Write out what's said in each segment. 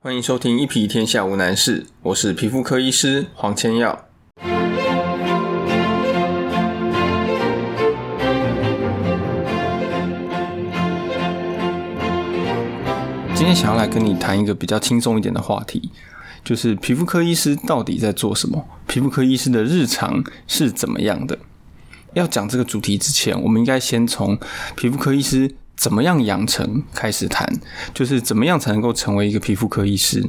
欢迎收听《一皮天下无难事》，我是皮肤科医师黄千耀。今天想要来跟你谈一个比较轻松一点的话题，就是皮肤科医师到底在做什么？皮肤科医师的日常是怎么样的？要讲这个主题之前，我们应该先从皮肤科医师怎么样养成开始谈，就是怎么样才能够成为一个皮肤科医师。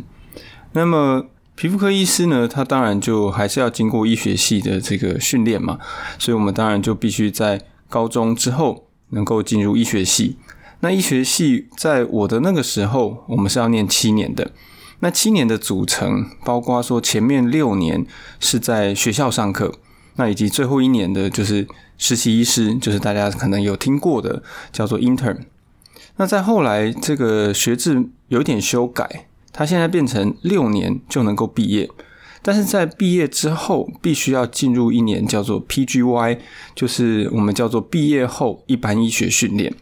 那么，皮肤科医师呢，他当然就还是要经过医学系的这个训练嘛，所以我们当然就必须在高中之后能够进入医学系。那医学系在我的那个时候，我们是要念七年的。那七年的组成，包括说前面六年是在学校上课，那以及最后一年的就是实习医师，就是大家可能有听过的叫做 intern。那在后来这个学制有点修改，它现在变成六年就能够毕业，但是在毕业之后必须要进入一年叫做 PGY，就是我们叫做毕业后一般医学训练。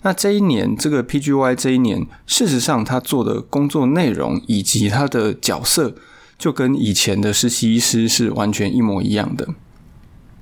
那这一年，这个 PGY 这一年，事实上他做的工作内容以及他的角色，就跟以前的实习医师是完全一模一样的。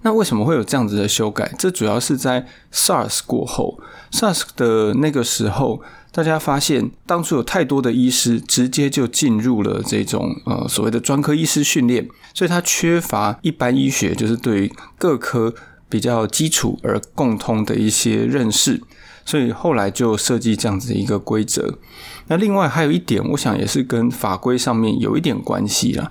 那为什么会有这样子的修改？这主要是在 SARS 过后，SARS 的那个时候，大家发现当初有太多的医师直接就进入了这种呃所谓的专科医师训练，所以他缺乏一般医学，就是对于各科比较基础而共通的一些认识。所以后来就设计这样子的一个规则。那另外还有一点，我想也是跟法规上面有一点关系啦。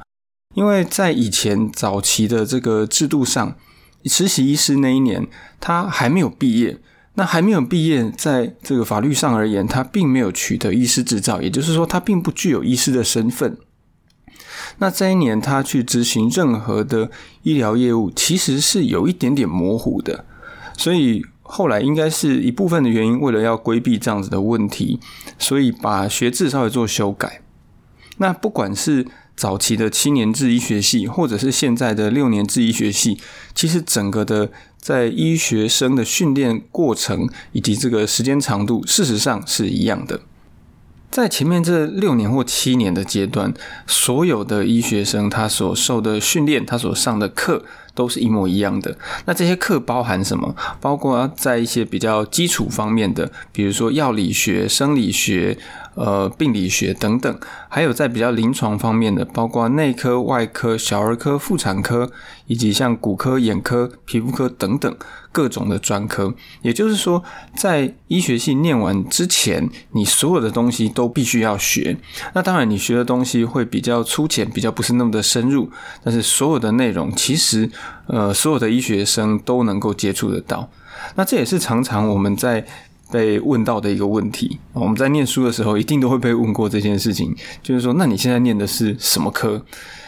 因为在以前早期的这个制度上，实习医师那一年他还没有毕业，那还没有毕业，在这个法律上而言，他并没有取得医师执照，也就是说，他并不具有医师的身份。那这一年他去执行任何的医疗业务，其实是有一点点模糊的，所以。后来应该是一部分的原因，为了要规避这样子的问题，所以把学制稍微做修改。那不管是早期的七年制医学系，或者是现在的六年制医学系，其实整个的在医学生的训练过程以及这个时间长度，事实上是一样的。在前面这六年或七年的阶段，所有的医学生他所受的训练，他所上的课。都是一模一样的。那这些课包含什么？包括在一些比较基础方面的，比如说药理学、生理学。呃，病理学等等，还有在比较临床方面的，包括内科、外科、小儿科、妇产科，以及像骨科、眼科、皮肤科等等各种的专科。也就是说，在医学系念完之前，你所有的东西都必须要学。那当然，你学的东西会比较粗浅，比较不是那么的深入，但是所有的内容，其实呃，所有的医学生都能够接触得到。那这也是常常我们在。被问到的一个问题，我们在念书的时候一定都会被问过这件事情，就是说，那你现在念的是什么科？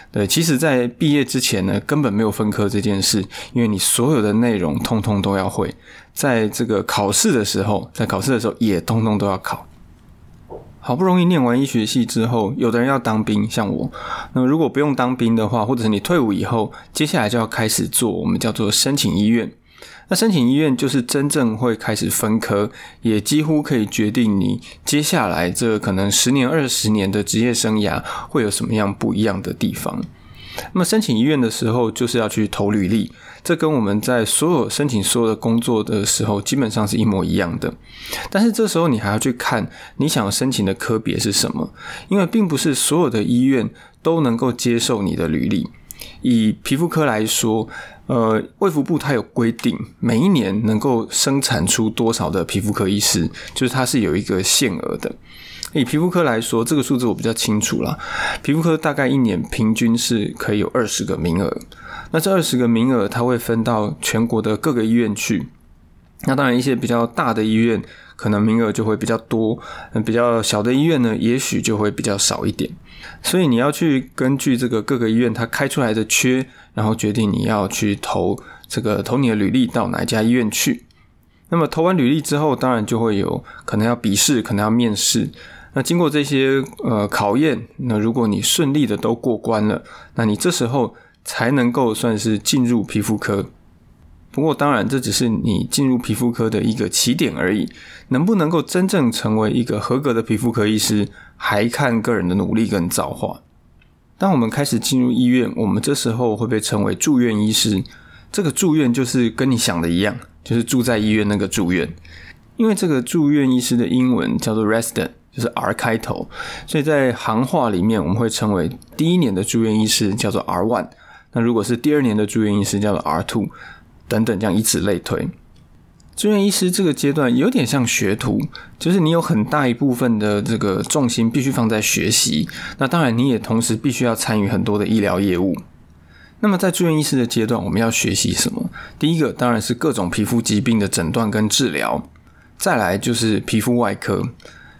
对，其实，在毕业之前呢，根本没有分科这件事，因为你所有的内容通通都要会，在这个考试的时候，在考试的时候也通通都要考。好不容易念完医学系之后，有的人要当兵，像我，那如果不用当兵的话，或者是你退伍以后，接下来就要开始做我们叫做申请医院。那申请医院就是真正会开始分科，也几乎可以决定你接下来这可能十年、二十年的职业生涯会有什么样不一样的地方。那么申请医院的时候，就是要去投履历，这跟我们在所有申请所有的工作的时候基本上是一模一样的。但是这时候你还要去看你想申请的科别是什么，因为并不是所有的医院都能够接受你的履历。以皮肤科来说，呃，卫福部它有规定，每一年能够生产出多少的皮肤科医师，就是它是有一个限额的。以皮肤科来说，这个数字我比较清楚了。皮肤科大概一年平均是可以有二十个名额，那这二十个名额它会分到全国的各个医院去。那当然，一些比较大的医院可能名额就会比较多，比较小的医院呢，也许就会比较少一点。所以你要去根据这个各个医院它开出来的缺，然后决定你要去投这个投你的履历到哪一家医院去。那么投完履历之后，当然就会有可能要笔试，可能要面试。那经过这些呃考验，那如果你顺利的都过关了，那你这时候才能够算是进入皮肤科。不过，当然，这只是你进入皮肤科的一个起点而已。能不能够真正成为一个合格的皮肤科医师，还看个人的努力跟造化。当我们开始进入医院，我们这时候会被称为住院医师。这个住院就是跟你想的一样，就是住在医院那个住院。因为这个住院医师的英文叫做 resident，就是 R 开头，所以在行话里面我们会称为第一年的住院医师叫做 R one。那如果是第二年的住院医师叫做 R two，等等，这样以此类推。住院医师这个阶段有点像学徒，就是你有很大一部分的这个重心必须放在学习。那当然，你也同时必须要参与很多的医疗业务。那么在住院医师的阶段，我们要学习什么？第一个当然是各种皮肤疾病的诊断跟治疗，再来就是皮肤外科。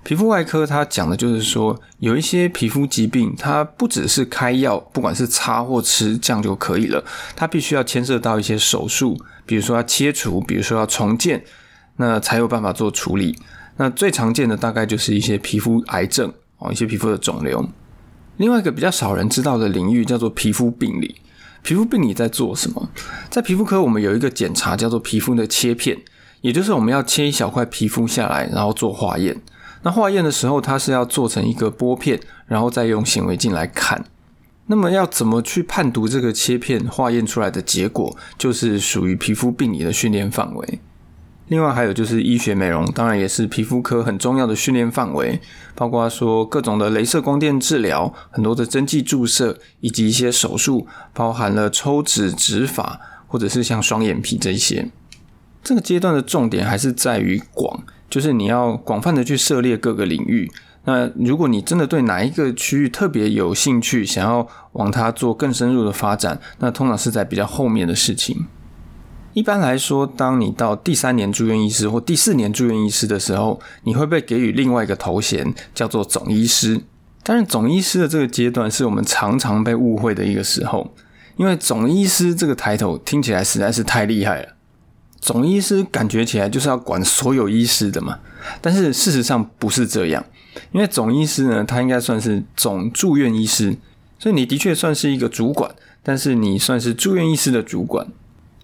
皮肤外科它讲的就是说，有一些皮肤疾病，它不只是开药，不管是擦或吃这样就可以了，它必须要牵涉到一些手术。比如说要切除，比如说要重建，那才有办法做处理。那最常见的大概就是一些皮肤癌症哦，一些皮肤的肿瘤。另外一个比较少人知道的领域叫做皮肤病理。皮肤病理在做什么？在皮肤科，我们有一个检查叫做皮肤的切片，也就是我们要切一小块皮肤下来，然后做化验。那化验的时候，它是要做成一个玻片，然后再用显微镜来看。那么要怎么去判读这个切片化验出来的结果，就是属于皮肤病理的训练范围。另外还有就是医学美容，当然也是皮肤科很重要的训练范围，包括说各种的镭射光电治疗、很多的针剂注射以及一些手术，包含了抽脂、植发或者是像双眼皮这些。这个阶段的重点还是在于广，就是你要广泛的去涉猎各个领域。那如果你真的对哪一个区域特别有兴趣，想要往它做更深入的发展，那通常是在比较后面的事情。一般来说，当你到第三年住院医师或第四年住院医师的时候，你会被给予另外一个头衔，叫做总医师。但是，总医师的这个阶段是我们常常被误会的一个时候，因为总医师这个抬头听起来实在是太厉害了。总医师感觉起来就是要管所有医师的嘛，但是事实上不是这样。因为总医师呢，他应该算是总住院医师，所以你的确算是一个主管，但是你算是住院医师的主管，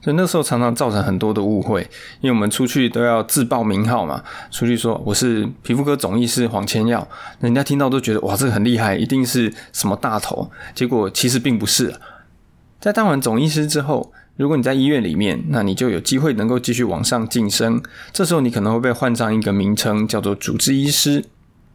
所以那时候常常造成很多的误会，因为我们出去都要自报名号嘛，出去说我是皮肤科总医师黄千耀，人家听到都觉得哇，这个很厉害，一定是什么大头，结果其实并不是。在当完总医师之后，如果你在医院里面，那你就有机会能够继续往上晋升，这时候你可能会被换上一个名称，叫做主治医师。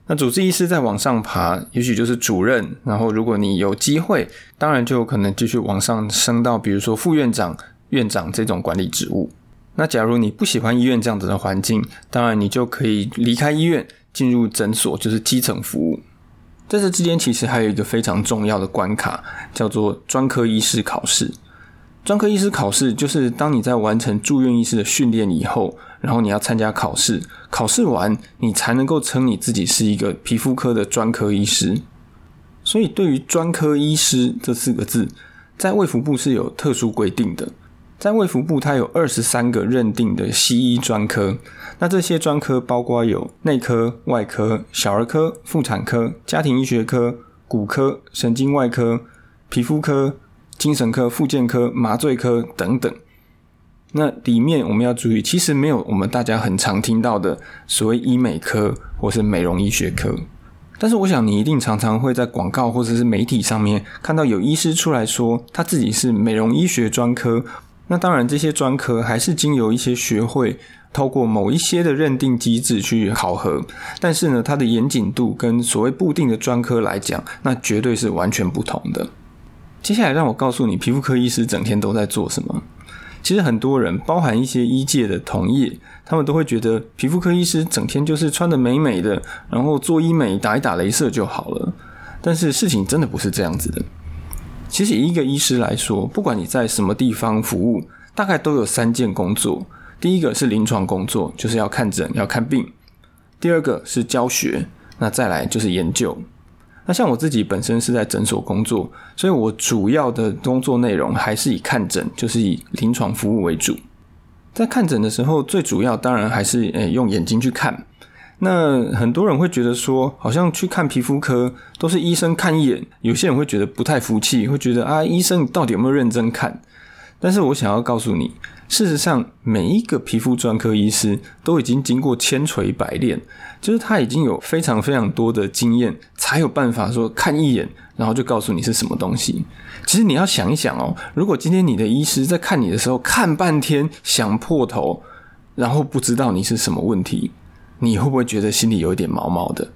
那主治医师再往上爬，也许就是主任。然后，如果你有机会，当然就有可能继续往上升到，比如说副院长、院长这种管理职务。那假如你不喜欢医院这样子的环境，当然你就可以离开医院，进入诊所，就是基层服务。在这之间，其实还有一个非常重要的关卡，叫做专科医师考试。专科医师考试就是当你在完成住院医师的训练以后。然后你要参加考试，考试完你才能够称你自己是一个皮肤科的专科医师。所以，对于专科医师这四个字，在卫福部是有特殊规定的。在卫福部，它有二十三个认定的西医专科。那这些专科包括有内科、外科、小儿科、妇产科、家庭医学科、骨科、神经外科、皮肤科、精神科、复健科、麻醉科等等。那里面我们要注意，其实没有我们大家很常听到的所谓医美科或是美容医学科。但是我想你一定常常会在广告或者是媒体上面看到有医师出来说他自己是美容医学专科。那当然这些专科还是经由一些学会透过某一些的认定机制去考核，但是呢，它的严谨度跟所谓固定的专科来讲，那绝对是完全不同的。接下来让我告诉你，皮肤科医师整天都在做什么。其实很多人，包含一些医界的同业，他们都会觉得皮肤科医师整天就是穿的美美的，然后做医美、打一打镭射就好了。但是事情真的不是这样子的。其实以一个医师来说，不管你在什么地方服务，大概都有三件工作。第一个是临床工作，就是要看诊、要看病；第二个是教学，那再来就是研究。那像我自己本身是在诊所工作，所以我主要的工作内容还是以看诊，就是以临床服务为主。在看诊的时候，最主要当然还是诶用眼睛去看。那很多人会觉得说，好像去看皮肤科都是医生看一眼，有些人会觉得不太服气，会觉得啊，医生你到底有没有认真看？但是我想要告诉你，事实上每一个皮肤专科医师都已经经过千锤百炼，就是他已经有非常非常多的经验，才有办法说看一眼，然后就告诉你是什么东西。其实你要想一想哦，如果今天你的医师在看你的时候看半天想破头，然后不知道你是什么问题，你会不会觉得心里有一点毛毛的？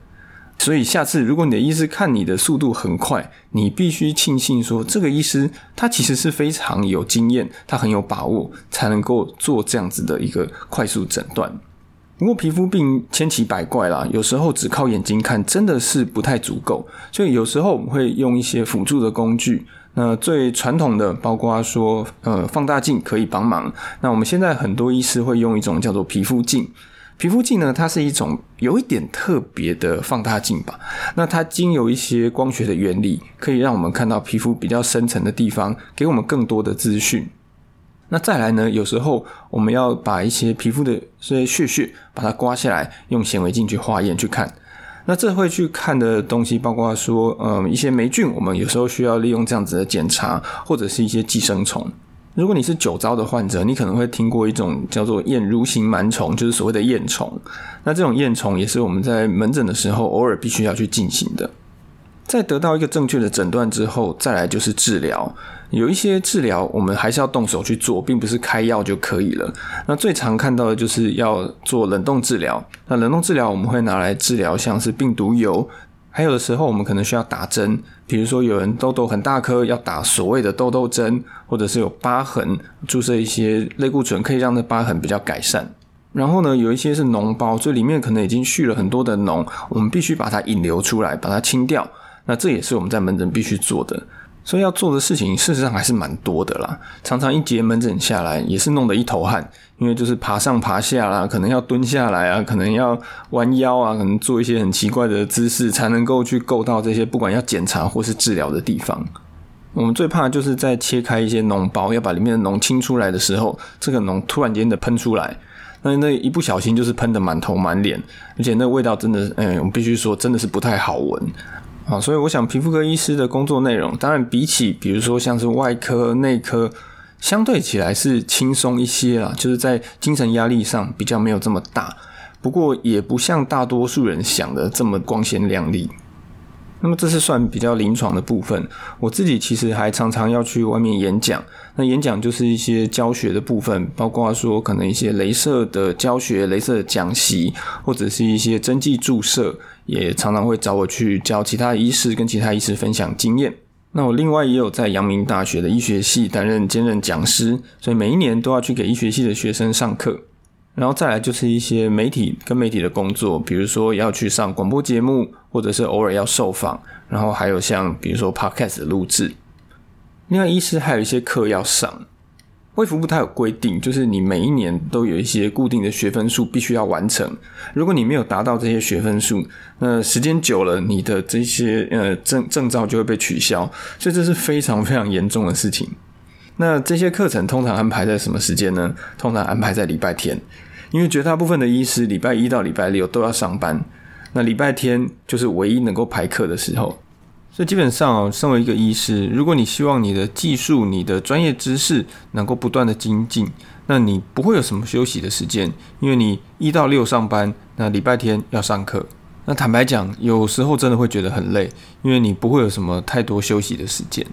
所以下次如果你的医师看你的速度很快，你必须庆幸说，这个医师他其实是非常有经验，他很有把握，才能够做这样子的一个快速诊断。不过皮肤病千奇百怪啦，有时候只靠眼睛看真的是不太足够，所以有时候我们会用一些辅助的工具。那最传统的包括说，呃，放大镜可以帮忙。那我们现在很多医师会用一种叫做皮肤镜。皮肤镜呢，它是一种有一点特别的放大镜吧。那它经由一些光学的原理，可以让我们看到皮肤比较深层的地方，给我们更多的资讯。那再来呢，有时候我们要把一些皮肤的这些屑屑把它刮下来，用显微镜去化验去看。那这会去看的东西，包括说，嗯，一些霉菌，我们有时候需要利用这样子的检查，或者是一些寄生虫。如果你是酒糟的患者，你可能会听过一种叫做厌蠕形螨虫，就是所谓的厌虫。那这种厌虫也是我们在门诊的时候偶尔必须要去进行的。在得到一个正确的诊断之后，再来就是治疗。有一些治疗我们还是要动手去做，并不是开药就可以了。那最常看到的就是要做冷冻治疗。那冷冻治疗我们会拿来治疗像是病毒疣。还有的时候，我们可能需要打针，比如说有人痘痘很大颗，要打所谓的痘痘针，或者是有疤痕，注射一些类固醇，可以让那疤痕比较改善。然后呢，有一些是脓包，这里面可能已经蓄了很多的脓，我们必须把它引流出来，把它清掉。那这也是我们在门诊必须做的。所以要做的事情，事实上还是蛮多的啦。常常一节门诊下来，也是弄得一头汗，因为就是爬上爬下啦，可能要蹲下来啊，可能要弯腰啊，可能做一些很奇怪的姿势，才能够去够到这些不管要检查或是治疗的地方。我们最怕就是在切开一些脓包，要把里面的脓清出来的时候，这个脓突然间的喷出来，那那一不小心就是喷的满头满脸，而且那味道真的，哎，我们必须说真的是不太好闻。啊，所以我想皮肤科医师的工作内容，当然比起比如说像是外科、内科，相对起来是轻松一些啦，就是在精神压力上比较没有这么大。不过也不像大多数人想的这么光鲜亮丽。那么这是算比较临床的部分。我自己其实还常常要去外面演讲。那演讲就是一些教学的部分，包括说可能一些镭射的教学、镭射的讲习，或者是一些针剂注射，也常常会找我去教其他医师，跟其他医师分享经验。那我另外也有在阳明大学的医学系担任兼任讲师，所以每一年都要去给医学系的学生上课。然后再来就是一些媒体跟媒体的工作，比如说要去上广播节目，或者是偶尔要受访，然后还有像比如说 podcast 的录制。另外，医师还有一些课要上。卫福部它有规定，就是你每一年都有一些固定的学分数必须要完成。如果你没有达到这些学分数，那时间久了，你的这些呃证证照就会被取消。所以这是非常非常严重的事情。那这些课程通常安排在什么时间呢？通常安排在礼拜天。因为绝大部分的医师礼拜一到礼拜六都要上班，那礼拜天就是唯一能够排课的时候，所以基本上，身为一个医师，如果你希望你的技术、你的专业知识能够不断的精进，那你不会有什么休息的时间，因为你一到六上班，那礼拜天要上课，那坦白讲，有时候真的会觉得很累，因为你不会有什么太多休息的时间。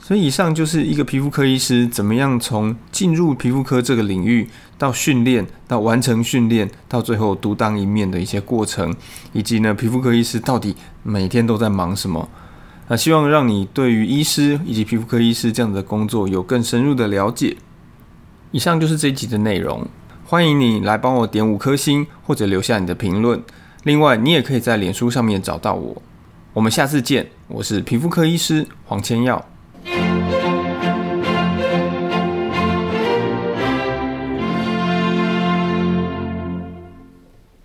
所以，以上就是一个皮肤科医师怎么样从进入皮肤科这个领域，到训练，到完成训练，到最后独当一面的一些过程，以及呢，皮肤科医师到底每天都在忙什么？那希望让你对于医师以及皮肤科医师这样的工作有更深入的了解。以上就是这一集的内容，欢迎你来帮我点五颗星或者留下你的评论。另外，你也可以在脸书上面找到我。我们下次见，我是皮肤科医师黄千耀。